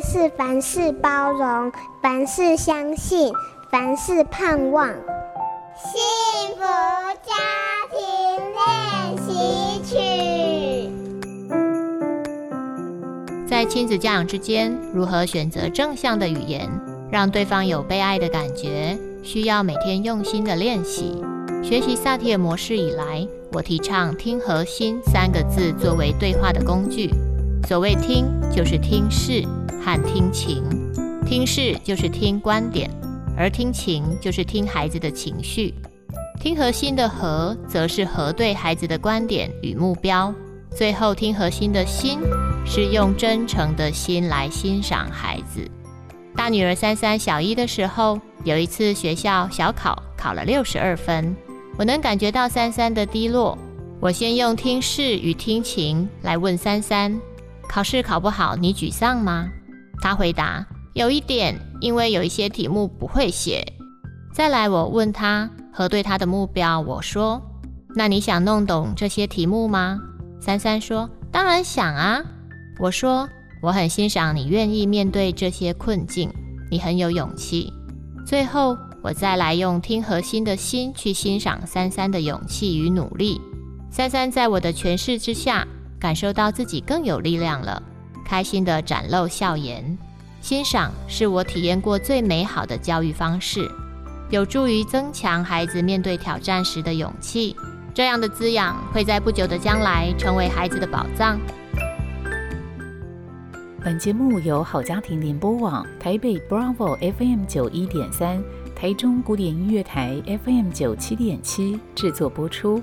是凡事包容，凡事相信，凡事盼望。幸福家庭练习曲。在亲子教养之间，如何选择正向的语言，让对方有被爱的感觉，需要每天用心的练习。学习萨提尔模式以来，我提倡“听核心”三个字作为对话的工具。所谓听，就是听事和听情；听事就是听观点。而听情就是听孩子的情绪，听核心的核则是核对孩子的观点与目标。最后听核心的心是用真诚的心来欣赏孩子。大女儿珊珊小一的时候，有一次学校小考考了六十二分，我能感觉到珊珊的低落。我先用听事与听情来问珊珊：考试考不好，你沮丧吗？他回答。有一点，因为有一些题目不会写。再来，我问他核对他的目标。我说：“那你想弄懂这些题目吗？”三三说：“当然想啊。”我说：“我很欣赏你愿意面对这些困境，你很有勇气。”最后，我再来用听核心的心去欣赏三三的勇气与努力。三三在我的诠释之下，感受到自己更有力量了，开心的展露笑颜。欣赏是我体验过最美好的教育方式，有助于增强孩子面对挑战时的勇气。这样的滋养会在不久的将来成为孩子的宝藏。本节目由好家庭联播网、台北 Bravo FM 九一点三、台中古典音乐台 FM 九七点七制作播出。